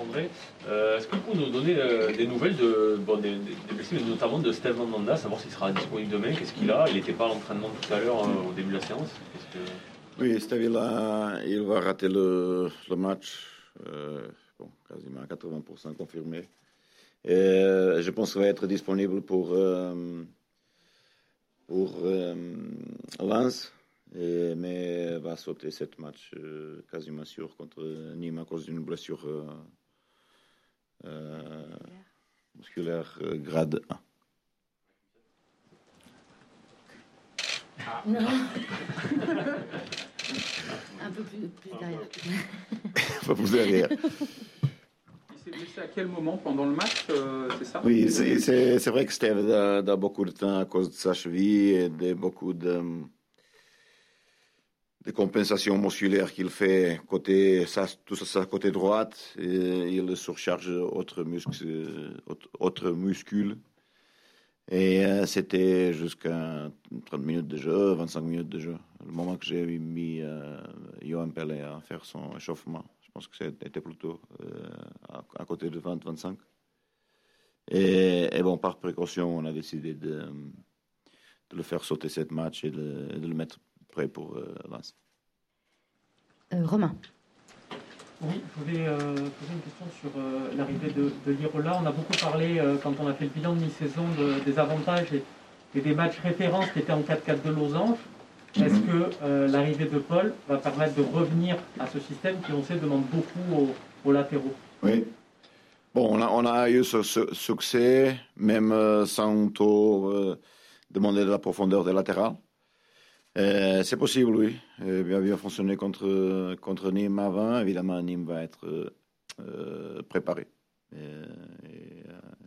André. Euh, est-ce que vous pouvez nous donner euh, des nouvelles de, bon, des, des notamment de Steve Mandanda, savoir s'il sera disponible demain, qu'est-ce qu'il a? Il n'était pas à l'entraînement tout à l'heure euh, au début de la séance. Oui, Steve, il, a, il va rater le, match, bon, quasiment à 80% confirmé. Je pense qu'il va être disponible pour, pour Lens. Mais va sauter cette match quasiment sûr contre Nîmes à cause d'une blessure musculaire grade 1. Ah. Non. Un peu plus, plus derrière. Un peu plus derrière. Il s'est blessé à quel moment pendant le match, c'est ça? Oui, c'est vrai que Steve a, a, beaucoup de temps à cause de sa cheville et de beaucoup de des compensations musculaires qu'il fait côté tout ça, côté droite il surcharge autres muscles, autres muscules. Et euh, c'était jusqu'à 30 minutes de jeu, 25 minutes de jeu. Le moment que j'ai mis euh, Johan Pelé à faire son échauffement, je pense que c'était plutôt euh, à, côté de 20-25. Et, et, bon, par précaution, on a décidé de, le faire sauter cette match et de le mettre prêt pour euh, Lens. Euh, Romain. Oui, je voulais euh, poser une question sur euh, l'arrivée de, de Lirola. On a beaucoup parlé, euh, quand on a fait le bilan de mi-saison, de, des avantages et, et, des matchs références qui étaient en 4-4 de losange. Est-ce que euh, l'arrivée de Paul va permettre de revenir à ce système qui, on sait, demande beaucoup aux, aux latéraux? Oui. Bon, on a, on a eu ce, ce succès, même euh, sans trop euh, demander de la profondeur des latérales. Euh, c'est possible, oui. Euh, bien, bien fonctionné contre, contre Nîmes avant. Évidemment, Nîmes va être euh, préparé. Et, et,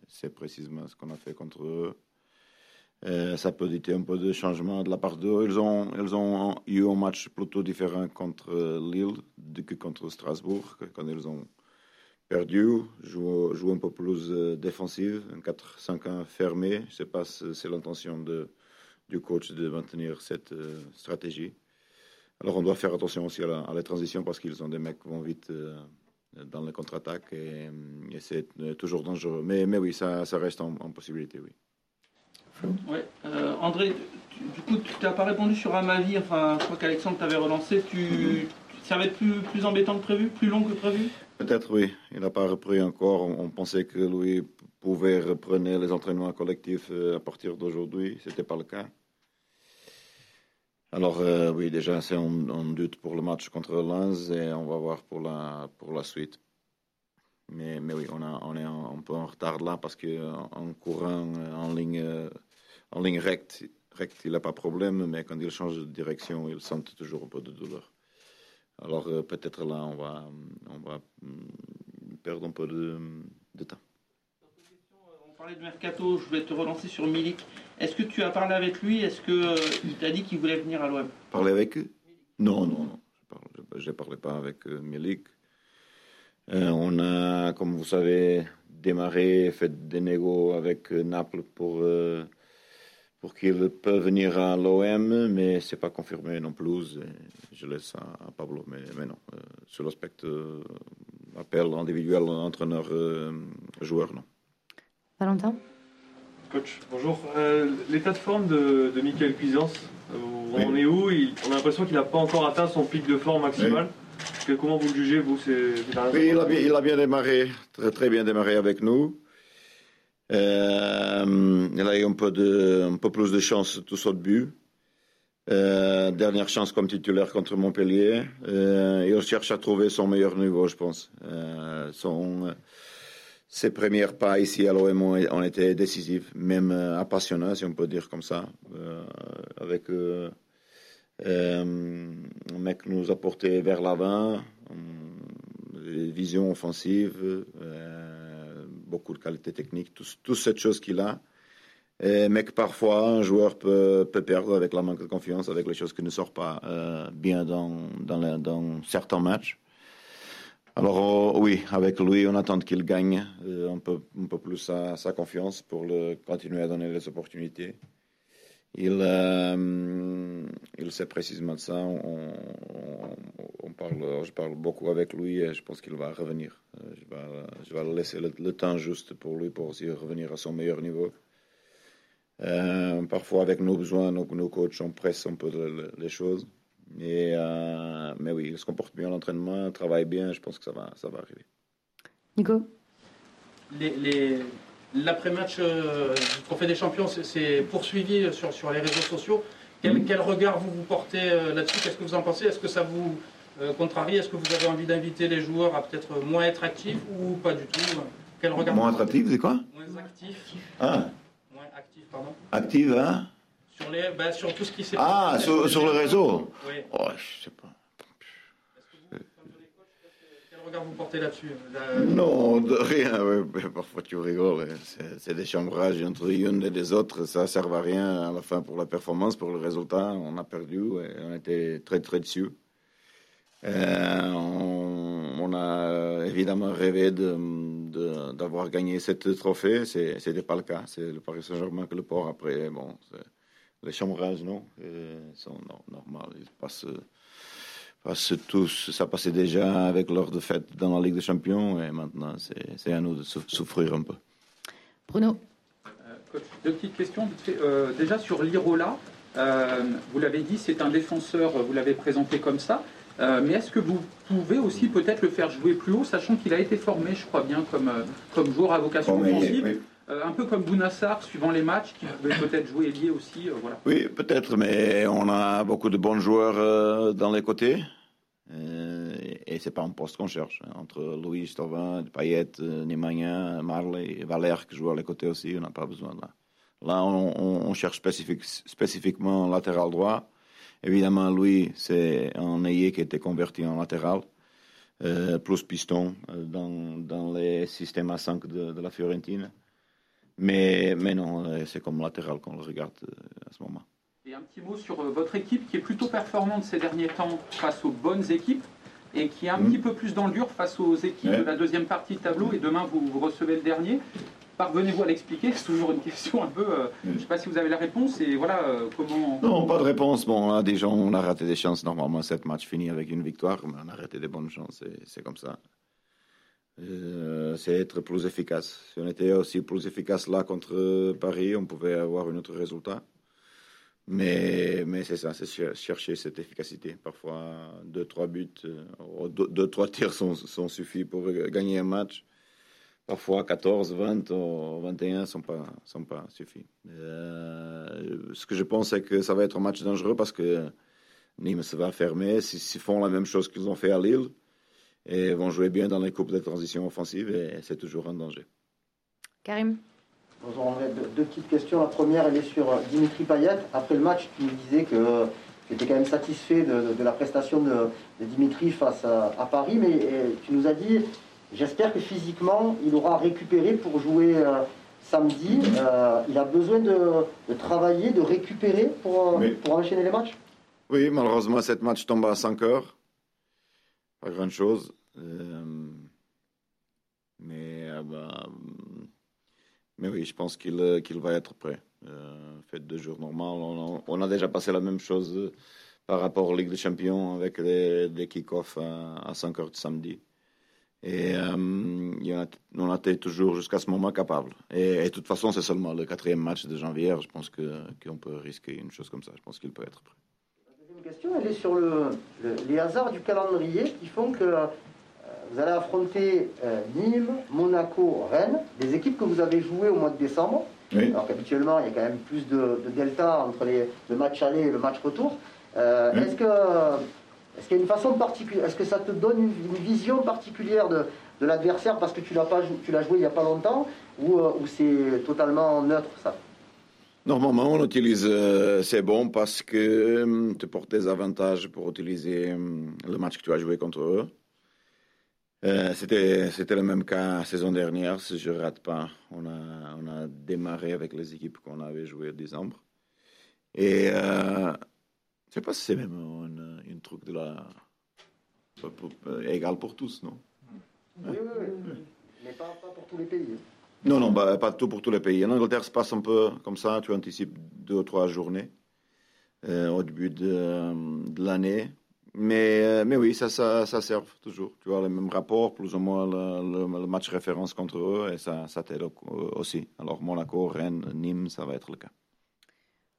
c'est précisément ce qu'on a fait contre eux. ça peut être un peu de changement de la part d'eux. Ils ont, ils ont eu un match plutôt différent contre Lille que contre Strasbourg, quand ils ont perdu, joue un peu plus euh, défensive, un 4-5-1 fermé. Je ne sais pas si c'est l'intention de, du coach de maintenir cette euh, stratégie. Alors on doit faire attention aussi à la, à la transition parce qu'ils ont des mecs qui vont vite euh, dans les contre-attaques et, et c'est toujours dangereux. Mais, mais oui, ça, ça reste en, en, possibilité, oui. Ouais. André, tu, du coup, tu n'as pas répondu sur Amavi. Enfin, je crois qu'Alexandre t'avait relancé. Tu, mm -hmm. Ça va être plus, plus embêtant que prévu, plus long que prévu? Peut-être oui. Il n'a pas repris encore. On, on, pensait que lui pouvait reprendre les entraînements collectifs euh, à partir d'aujourd'hui. Ce n'était pas le cas. Alors euh, oui, déjà c'est un, doute pour le match contre Lens et on va voir pour la, pour la suite. Mais, mais oui, on, a, on est un, peu en retard là parce qu'en courant en ligne, en ligne recte, recte il n'a pas de problème, mais quand il change de direction, il sent toujours un peu de douleur. Alors euh, peut-être là, on va, on va perdre un peu de, temps. Parlait de Mercato, je voulais te relancer sur Milik. Est-ce que tu as parlé avec lui? Est-ce qu'il euh, t'a dit qu'il voulait venir à l'OM Parler avec eux? Non, non, non. Je ne parlais pas avec euh, Milik. on a, comme vous savez, démarré, fait des négos avec Naples pour pour qu'il peut venir à l'OM, mais c'est pas confirmé non plus. Je laisse à, à Pablo, mais, mais non. Euh, sur l'aspect euh, appel individuel, entraîneur-joueur, non. Valentin Coach, bonjour. Euh, L'état de forme de, de Michael Cuisance, on oui. est où? Il, On a l'impression qu'il n'a pas encore atteint son pic de forme maximal. Oui. Comment vous le jugez, vous Oui, il a, bien, il a bien démarré, très, très bien démarré avec nous. Euh, il a eu un peu, de, un peu plus de chance tout sur le but. Euh, dernière chance comme titulaire contre Montpellier. Euh, il cherche à trouver son meilleur niveau, je pense. Euh, son, ses premiers pas ici à l'OM ont, été décisifs, même appassionnants, si on peut dire comme ça. avec un mec nous a porté vers l'avant, vision offensive beaucoup de qualité technique, toutes tout cette chose qu'il a. Mais que parfois, un joueur peut, peut, perdre avec la manque de confiance, avec les choses qui ne sortent pas euh, bien dans, dans, certains matchs. Alors, euh, oui, avec lui, on attend qu'il gagne euh, un, peu, plus sa, confiance pour continuer à donner les opportunités. il, euh, sait précisément ça. On, parle, je parle beaucoup avec lui et je pense qu'il va revenir. Euh, je vais, je laisser le, temps juste pour lui pour aussi revenir à son meilleur niveau. Euh, parfois, avec nos besoins, nos, nos coachs, on presse un peu les choses. Et, mais oui, il se comporte bien à l'entraînement, travaille bien. Je pense que ça va, ça va arriver. Nico? Les, les L'après-match euh, du Trophée des Champions c'est poursuivi sur, sur les réseaux sociaux. Quel, quel regard vous vous portez euh, là-dessus? Qu'est-ce que vous en pensez? Est-ce que ça vous euh, contrarie? Est-ce que vous avez envie d'inviter les joueurs à peut-être moins être actifs ou pas du tout? Quel regard Moins attractif, c'est quoi? Moins actif. Ah. Moins actif, pardon. Active, hein? Sur, les, ben, sur tout ce qui s'est Ah, sur, sur, le réseau Oui. Oh, je sais pas. regard vous portez là-dessus Non, de rien. Parfois tu rigoles. C'est des chambrages entre une et les autres. Ça ne sert à rien à la fin pour la performance, pour le résultat. On a perdu et on était très très dessus. Euh, on, a évidemment rêvé d'avoir de, gagné cette trophée. Ce n'était pas le cas. C'est le Paris Saint-Germain que le port après. Bon, les chambrages, non, sont normaux. Ils passent que tous, ça passait déjà avec leur défaite dans la Ligue des Champions et maintenant c'est à nous de souffrir un peu. Bruno euh, Deux petites questions. Euh, déjà sur l'Irola, euh, vous l'avez dit, c'est un défenseur, vous l'avez présenté comme ça. mais est-ce que vous pouvez aussi peut-être le faire jouer plus haut, sachant qu'il a été formé, je crois bien, comme, comme joueur à vocation offensive un peu comme Bounassar, suivant les matchs, qui pouvait peut-être jouer lié aussi. voilà. Oui, peut-être, mais on a beaucoup de bons joueurs dans les côtés. Euh, et c'est pas un poste qu'on cherche. Hein. Entre Louis, Stovin, Payet, euh, Nemanja, Marley Valère qui jouent à les côtés aussi, on n'a pas besoin de là. Là, on, cherche spécifique, spécifiquement latéral droit. Évidemment, Louis, c'est un ailier qui était converti en latéral, euh, plus piston dans, dans, les systèmes à 5 de, de la Fiorentina. Mais, mais non, c'est comme latéral qu'on le regarde à ce moment. Et un petit mot sur euh, votre équipe qui est plutôt performante ces derniers temps face aux bonnes équipes et qui est un mm. petit peu plus dans le dur face aux équipes de la deuxième partie de tableau. Et demain, vous, recevez le dernier. Parvenez-vous à l'expliquer? C'est toujours une question un peu. Euh, je ne sais pas si vous avez la réponse. Et voilà, euh, comment. Non, pas de réponse. Bon, là, des gens, on a raté des chances. Normalement, cette match finit avec une victoire, mais on a raté des bonnes chances. C'est comme ça. C'est être plus efficace. Si on était aussi plus efficace là contre Paris, on pouvait avoir un autre résultat. Mais, mais c'est ça, c'est chercher cette efficacité. Parfois, deux, trois buts, euh, deux, trois tirs sont, sont suffis pour gagner un match. Parfois, 14, 20 ou 21 ne sont pas, sont pas suffis. Euh, ce que je pense, c'est que ça va être un match dangereux parce que Nîmes va fermer. S'ils font la même chose qu'ils ont fait à Lille, et vont jouer bien dans les coupes de transition offensive, et c'est toujours un danger. Karim Bonjour André, deux, petites questions. La première, elle est sur euh, Dimitri Payet. Après le match, tu nous disais que tu étais quand même satisfait de, la prestation de, Dimitri face à, Paris, mais tu nous as dit, j'espère que physiquement, il aura récupéré pour jouer euh, samedi. Euh, il a besoin de, travailler, de récupérer pour, pour enchaîner les matchs? Oui, malheureusement, cette match tombe à 5 heures. Pas grand-chose. mais bah, mais oui, je pense qu'il euh, qu'il va être prêt. Euh, fait deux jours normal. On a, déjà passé la même chose euh, par rapport aux Ligue des Champions avec les, kick-offs à, 5 heures de samedi. Et euh, on a été toujours jusqu'à ce moment capable. Et, de toute façon, c'est seulement le quatrième match de janvier. Je pense qu'on peut risquer une chose comme ça. Je pense qu'il peut être prêt. Question, elle est sur le, les hasards du calendrier qui font que vous allez affronter euh, Nîmes, Monaco, Rennes, des équipes que vous avez jouées au mois de décembre. Alors qu'habituellement, il y a quand même plus de, delta entre les, le match aller et le match retour. Euh, est-ce que est-ce qu'il y a une façon particulière Est-ce que ça te donne une, vision particulière de, de l'adversaire parce que tu l'as pas tu l'as joué il n'y a pas longtemps ou, euh, ou c'est totalement neutre ça? Normalement, on utilise c'est bon parce que tu portes des avantages pour utiliser le match que tu as joué contre eux. Euh, c'était, le même cas la saison dernière, si je ne rate pas. On a, on a démarré avec les équipes qu'on avait jouées en décembre. Et euh, je ne sais pas si c'est même un, truc de la. égal pour tous, non? Oui, oui, oui. Mais pas, pas, pour tous les pays. Non, non, bah, pas tout pour tous les pays. En Angleterre, ça passe un peu comme ça. Tu anticipes deux ou trois journées au début de, l'année. Mais, mais oui, ça, ça, ça, sert toujours. Tu vois, les mêmes rapports, plus ou moins le, match référence contre eux, et ça, ça t'aide aussi. Alors, Monaco, Rennes, Nîmes, ça va être le cas.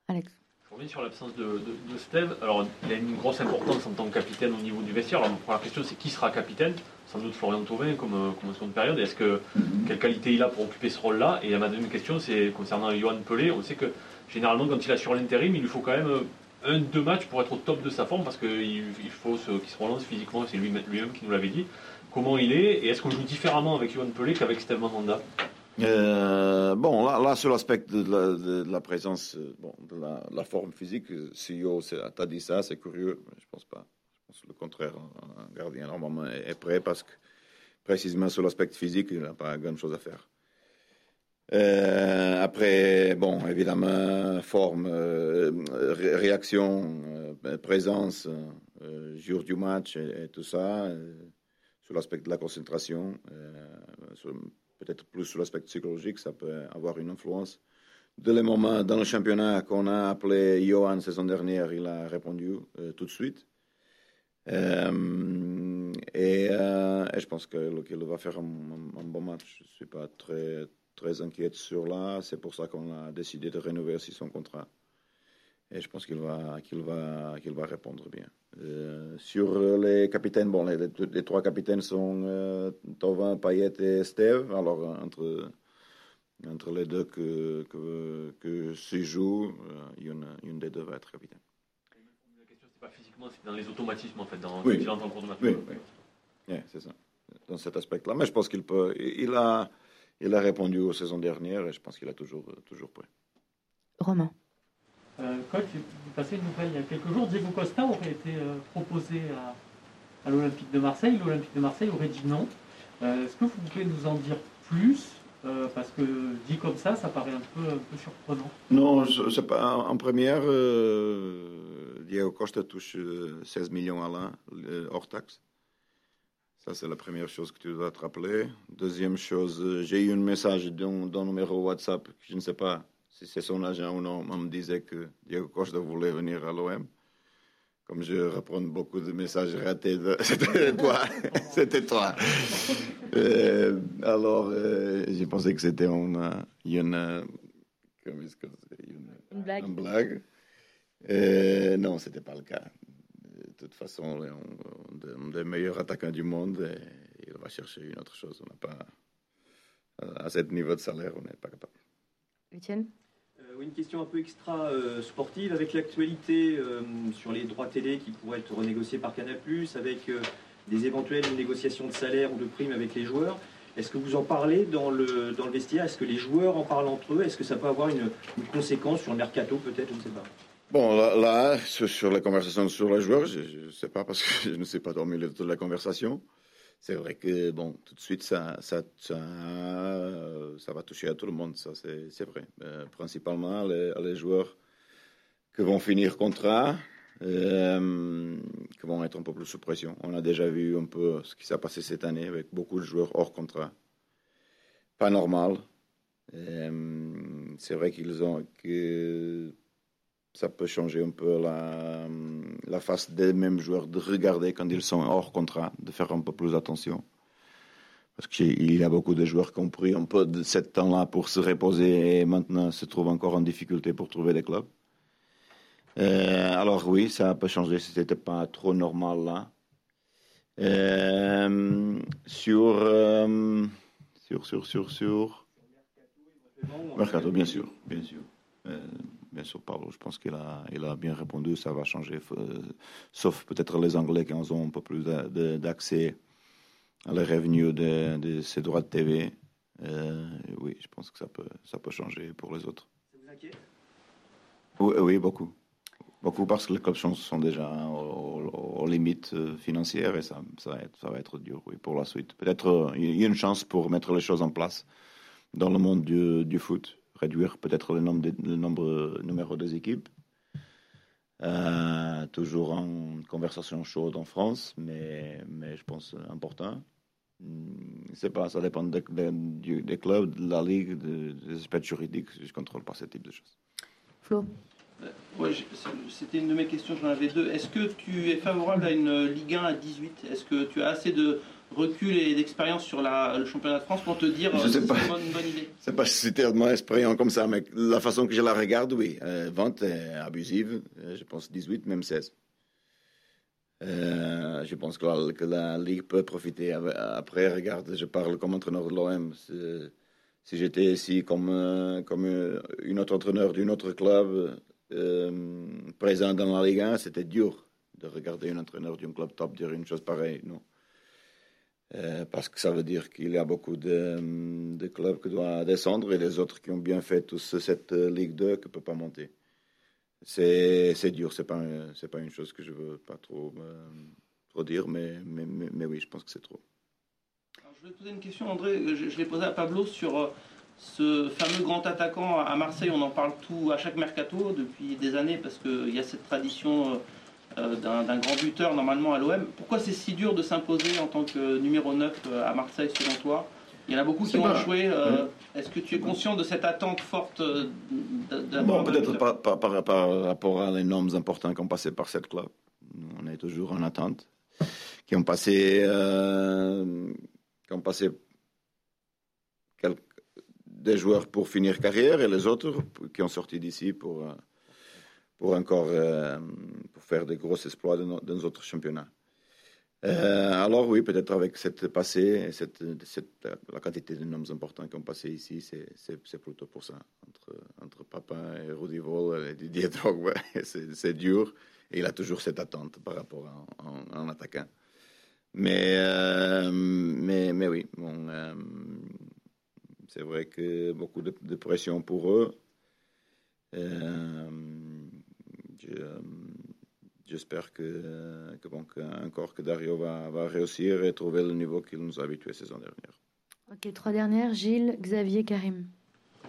Alex reviens sur l'absence de, de, Steve. Alors, il a une grosse importance en tant que capitaine au niveau du vestiaire. Alors, ma première question, c'est qui sera capitaine? Sans doute Florian Thauvin, comme, euh, comme seconde période. Est-ce que, mhm. quelle qualité il a pour occuper ce rôle-là? Et ma deuxième question, c'est concernant Johan Pelé. On sait que, généralement, quand il assure l'intérim, il lui faut quand même euh, un, deux matchs pour être au top de sa forme, parce qu'il il faut qu'il se relance physiquement. C'est lui-même qui nous l'avait dit. Comment il est Et est-ce qu'on joue différemment avec Johan Pelé qu'avec Steve Mandanda? Euh, bon, là, là sur l'aspect de, la présence, bon, de la, forme physique, CEO t'as dit ça, c'est curieux, mais je pense pas. Le contraire. Un gardien normalement est prêt parce que précisément sur l'aspect physique, il n'a pas grand chose à faire. Euh, après, bon, évidemment, forme, réaction, présence, jour du match et, tout ça, sur l'aspect de la concentration, peut-être plus sur l'aspect psychologique, ça peut avoir une influence. De les moments dans le championnat qu'on a appelé Johan saison dernière, il a répondu euh, tout de suite. Euh, et, euh, et, je pense qu'il va faire un, bon match. Je ne suis pas très, très inquiet sur là. C'est pour ça qu'on a décidé de rénover aussi son contrat. Et je pense qu'il va, qu'il va, qu'il va répondre bien. Euh, sur les capitaines, bon, les, trois capitaines sont Tovin, Payet et Steve. Alors, entre, entre les deux que, que, que se joue, une, une, des deux va être capitaine. Pas physiquement, c'est dans les automatismes, en fait, dans oui. il en cours de match. Oui, oui. c'est ça. Dans cet aspect-là. Mais je pense qu'il peut. Il a, il a répondu aux saisons dernières et je pense qu'il a toujours, toujours prêt. Romain. Euh, coach, vous passez une nouvelle il y a quelques jours. Diego Costa aurait été euh, proposé à, l'Olympique de Marseille. L'Olympique de Marseille aurait dit non. Euh, est-ce que vous pouvez nous en dire plus Parce que dit comme ça, ça paraît un peu, un peu surprenant. Non, c'est pas. En première, Diego Costa touche 16 millions à l'an hors taxe. Ça, c'est la première chose que tu dois te rappeler. Deuxième chose, j'ai eu un message d'un numéro WhatsApp, je ne sais pas si c'est son agent ou non, on me disait que Diego Costa voulait venir à l'OM. Comme je reprends beaucoup de messages ratés, c'était toi, c'était toi. Euh, alors, euh, j'ai pensé que c'était une, une, une, blague. Une blague. Euh, non, c'était pas le cas. De toute façon, on, est un des meilleurs attaquants du monde et il va chercher une autre chose. On n'a pas, à ce niveau de salaire, on n'est pas capable. Etienne une question un peu extra euh, sportive avec l'actualité euh, sur les droits télé qui pourraient être renégociés par Canal+, avec euh, des éventuelles négociations de salaire ou de primes avec les joueurs. Est-ce que vous en parlez dans le, dans le vestiaire? Est-ce que les joueurs en parlent entre eux? Est-ce que ça peut avoir une, conséquence sur le mercato peut-être? Je ne sais pas. Bon, là, sur la conversation sur les joueurs, je ne sais pas parce que je ne sais pas dormir de la conversation c'est vrai que bon, tout de suite, ça, ça, ça, va toucher à tout le monde, ça c'est vrai. Euh, principalement les, joueurs qui vont finir contrat, euh, qui vont être un peu plus sous pression. On a déjà vu un peu ce qui s'est passé cette année avec beaucoup de joueurs hors contrat. Pas normal. Euh, c'est vrai qu'ils ont que ça peut changer un peu la, face des mêmes joueurs, de regarder quand ils sont hors contrat, de faire un peu plus attention. Parce qu'il y a beaucoup de joueurs qui ont pris un peu de ce temps-là pour se reposer et maintenant se trouvent encore en difficulté pour trouver des clubs. Euh, alors oui, ça peut changer si c'était pas trop normal là. Euh, sur, euh, sur, sur, sur, sur, Mercato, bien sûr, bien sûr bien sûr, Paulo, je pense qu'il a, il a bien répondu, ça va changer, euh, sauf peut-être les Anglais qui ont un peu plus d'accès à les revenus de, de, ces droits de TV. Euh, oui, je pense que ça peut, ça peut changer pour les autres. Ça vous inquiète? Oui, oui, beaucoup. Beaucoup parce que les clubs sont déjà aux, limites euh, financières et ça, ça, va être, ça va être dur oui, pour la suite. Peut-être il y a une chance pour mettre les choses en place dans le monde du, du foot réduire peut-être le nombre, de, le nombre numéro des équipes. Euh, toujours en conversation chaude en France, mais, mais je pense important. Hmm, c'est pas, ça dépend des, clubs, de la ligue, des aspects juridiques. Je ne contrôle pas ce type de choses. Flo Ouais, c'était une de mes questions, j'en avais deux. Est-ce que tu es favorable à une Ligue 1 à 18 Est-ce que tu as assez de recul et d'expérience sur la, le championnat de France pour te dire je sais c'est pas. une bonne, une bonne idée C'est pas si c'est tellement expérience comme ça, mais la façon que je la regarde, oui. Euh, 20 est abusive, euh, je pense 18, même 16. Euh, je pense que la, que la Ligue peut profiter. Après, regarde, je parle comme entraîneur de l'OM. Si j'étais ici comme, euh, comme euh, une autre entraîneur d'un autre club euh, présent dans la Ligue 1, c'était dur de regarder un entraîneur d'un club top dire une chose pareille. Non. Euh, parce que ça veut dire qu'il y a beaucoup de, de, clubs qui doivent descendre et les autres qui ont bien fait tous cette Ligue 2 qui ne peuvent pas monter. C'est dur, ce n'est pas, pas une chose que je veux pas trop, euh, dire, mais, mais, mais, mais, oui, je pense que c'est trop. Je vais te poser une question, André, je, l'ai posée à Pablo sur euh, ce fameux grand attaquant à Marseille. On en parle tout à chaque mercato depuis des années parce qu'il y a cette tradition euh, d'un grand buteur normalement à l'OM. Pourquoi c'est si dur de s'imposer en tant que numéro 9 à Marseille selon toi? Il y en a beaucoup qui ont échoué. Euh, oui. Est-ce que tu es conscient de cette attente forte Bon, peut-être pas par, rapport à les noms importants qui ont passé par cette club. On est toujours en attente. Qui ont passé, euh, qui ont passé quelques, des joueurs pour finir carrière et les autres qui ont sorti d'ici pour, pour encore euh, pour faire des gros exploits dans, dans nos autres championnats. Euh, alors oui, peut-être avec cette passée, cette, cette, la quantité de noms importants qui ont passé ici, c'est plutôt pour ça. Entre, entre Papin et Rudy Vol et Didier Drogba, c'est dur. Et il a toujours cette attente par rapport à un attaquant. Mais, euh, mais, mais oui, bon, euh, c'est vrai que beaucoup de, pression pour eux. J'espère que, encore que Dario va, va, réussir et trouver le niveau qu'il nous a habitué saison dernière. Ok, trois dernières, Gilles, Xavier, Karim.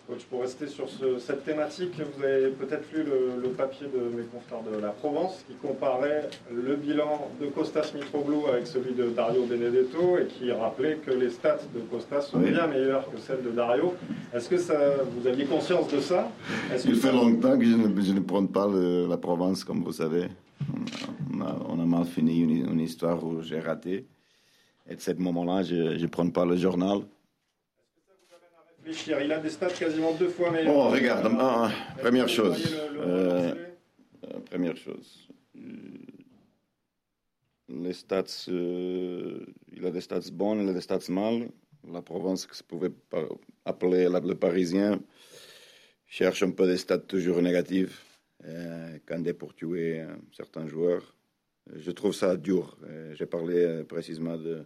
Coach, pour rester sur ce, cette thématique, vous avez peut-être lu le, le, papier de mes confrères de la Provence qui comparait le bilan de Costas Mitroglou avec celui de Dario Benedetto et qui rappelait que les stats de Costas sont oui. bien meilleures que celles de Dario. Est-ce que ça, vous aviez conscience de ça? Il fait longtemps que je ne, je ne prends pas le, la Provence, comme vous savez. On a, on a mal fini une, une histoire où j'ai raté. Et de ce moment-là, je ne prends pas le journal. Il a des stats quasiment deux fois meilleurs. Bon, regarde, ah, première chose. Le euh, euh, première chose. Les stats, euh, il a des stats bonnes, il a des stats mal. La Provence, que se pouvait appeler le Parisien, cherche un peu des stats toujours négatifs euh, quand est pour tuer certains joueurs. Je trouve ça dur. J'ai parlé précisément de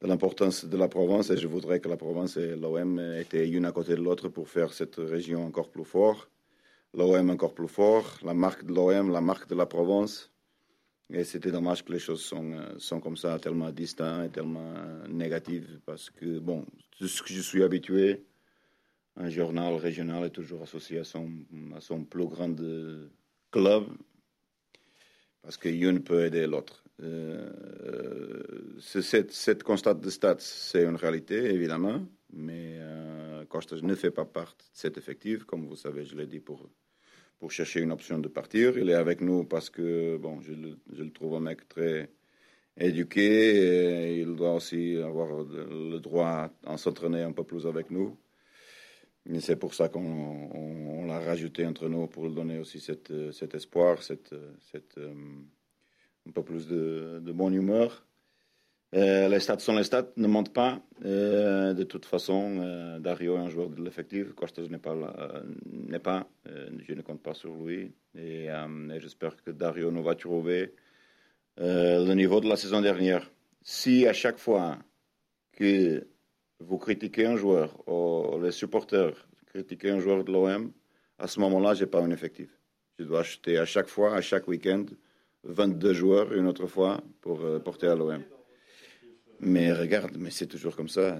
de l'importance de la Provence et je voudrais que la Provence et l'OM étaient une à côté de l'autre pour faire cette région encore plus forte. L'OM encore plus fort, la marque de l'OM, la marque de la Provence. Et c'était dommage que les choses sont, sont comme ça, tellement distinctes et tellement négatives, parce que, bon, tout ce que je suis habitué, un journal régional est toujours associé à son, à son plus grand club, parce qu'une peut aider l'autre. Euh, cette, constat de stats, c'est une réalité, évidemment, mais euh, Costas ne fait pas partie de cet effectif, comme vous savez, je l'ai dit, pour, pour chercher une option de partir. Il est avec nous parce que, bon, je le, trouve un mec très éduqué, et il doit aussi avoir le droit à s'entraîner un peu plus avec nous. Et c'est pour ça qu'on on, on l'a rajouté entre nous pour lui donner aussi cette, cet espoir, cette, cette euh, un peu plus de, de bonne humeur. Euh, les stats sont les stats, ne mentent pas. Euh, de toute façon, euh, Dario est un joueur de l'effectif. Costas n'est pas, n'est pas. je ne compte pas sur lui. Et j'espère que Dario nous va trouver le niveau de la saison dernière. Si à chaque fois que vous critiquez un joueur, ou les supporters critiquent un joueur de l'OM, à ce moment-là, je n'ai pas un effectif. Je dois acheter à chaque fois, à chaque week-end, 22 joueurs une autre fois pour euh, porter à l'OM. Mais regarde, mais c'est toujours comme ça.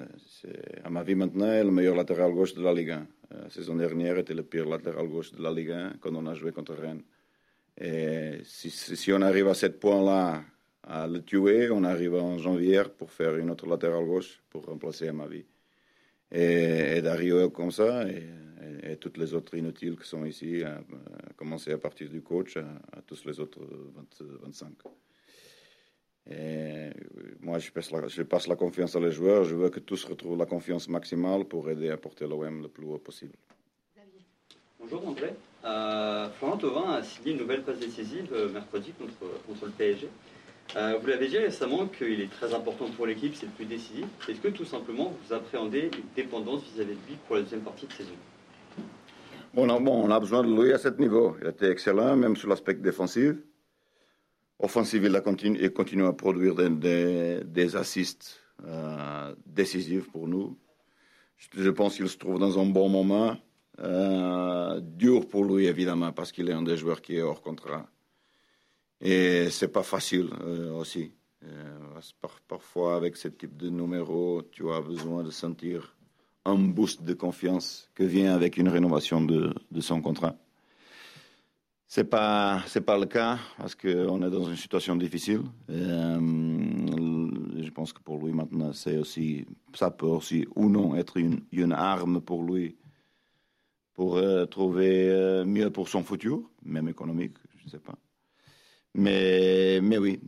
À ma vie maintenant, le meilleur latéral gauche de la Ligue 1. Euh, la saison dernière était le pire latéral gauche de la Ligue 1 quand on a joué contre Rennes. Et si, on arrive à ce point-là à le tuer, on arrive en janvier pour faire une autre latéral gauche pour remplacer à ma vie. et, Dario comme ça, et, et, toutes les autres inutiles qui sont ici, à, commencer à partir du coach à, tous les autres 25. Et moi, je passe, la, je passe la confiance à les joueurs. Je veux que tous retrouvent la confiance maximale pour aider à porter l'OM le plus haut possible. Bonjour André. Euh, Florent Thauvin a signé une nouvelle passe décisive euh, mercredi contre, contre le PSG. Euh, vous l'avez dit récemment qu'il est très important pour l'équipe, c'est le plus décisif. Est-ce que tout simplement vous appréhendez une dépendance vis-à-vis de lui pour la deuxième partie de saison? On a, besoin de lui à ce niveau. Il été excellent, même sur l'aspect défensif. Offensif, il, a continue, à produire des, des, assists euh, décisifs pour nous. Je, pense qu'il se trouve dans un bon moment. Euh, dur pour lui, évidemment, parce qu'il est un des joueurs qui est hors contrat. Et c'est pas facile euh, aussi. Parfois, avec ce type de numéro, tu as besoin de sentir un boost de confiance que vient avec une rénovation de, son contrat. C'est pas pas le cas parce qu'on est dans une situation difficile. Euh, je pense que pour lui maintenant, aussi ça peut aussi ou non être une, une arme pour lui pour euh, trouver euh, mieux pour son futur, même économique, je ne sais pas. Mais, mais oui,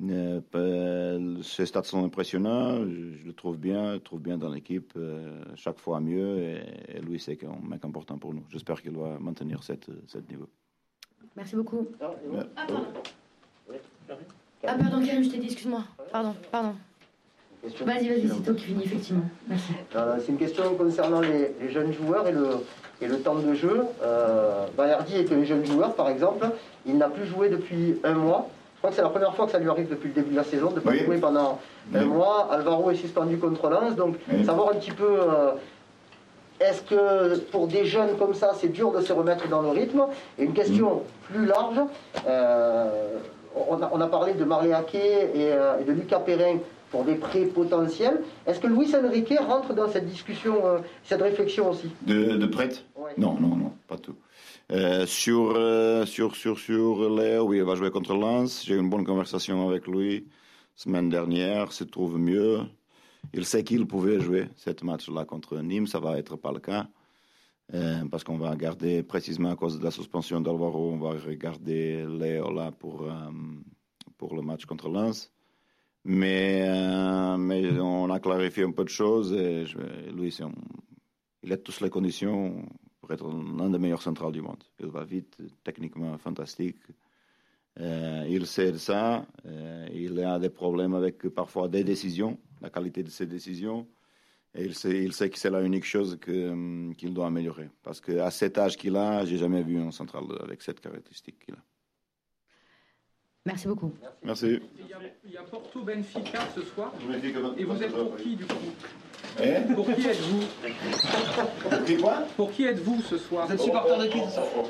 euh, ces stats sont impressionnants. Je, le trouve bien, je le trouve bien dans l'équipe, euh, chaque fois mieux. Et, lui, c'est un mec important pour nous. J'espère qu'il va maintenir cette, cette niveau. Merci beaucoup. Ah, pardon. Ah, pardon, Karim, je t'ai dit, excuse-moi. Pardon, pardon. Vas-y, vas-y, c'est toi qui finis, effectivement. Merci. Euh, c'est une question concernant les, les, jeunes joueurs et le, et le temps de jeu. Euh, Bayardi est un jeune joueur, par exemple. Il n'a plus joué depuis un mois. Je crois que c'est la première fois que ça lui arrive depuis le début de la saison, de ne pas jouer pendant un mois. Alvaro est suspendu contre Lens. Donc, savoir un petit peu. Euh, est-ce que pour des jeunes comme ça, c'est dur de se remettre dans le rythme? Et une question plus large, euh, on, a, on, a, parlé de Marley et, euh, et de Lucas Perrin pour des prêts potentiels. Est-ce que Luis Enrique rentre dans cette discussion, cette réflexion aussi? De, de prêt? Ouais. Non, non, non, pas tout. Euh, sur, euh, sur, sur, sur Léo, oui, il va jouer contre Lens. J'ai eu une bonne conversation avec lui semaine dernière, se trouve mieux. Il sait qu'il pouvait jouer cette match-là contre Nîmes, ça va être pas le cas. Euh, parce qu'on va garder, précisément à cause de la suspension d'Alvaro, on va regarder Léo là pour, pour le match contre Lens. Mais, mais on a clarifié un peu de choses lui, il a toutes les conditions pour être l'un des meilleurs centrales du monde. Il va vite, techniquement fantastique. Euh, il sait ça. Euh, il a des problèmes avec parfois des décisions, la qualité de ses décisions. Et il sait, il sait que c'est la unique chose qu'il qu doit améliorer. Parce qu'à cet âge qu'il a, j'ai jamais vu un central avec cette caractéristique qu'il a. Merci beaucoup. Merci. Il y a, il y a Porto Benfica ce soir. Et vous êtes pour qui du coup eh Pour qui êtes-vous Pour qui quoi Pour qui êtes-vous ce soir Vous êtes supporter de qui ce soir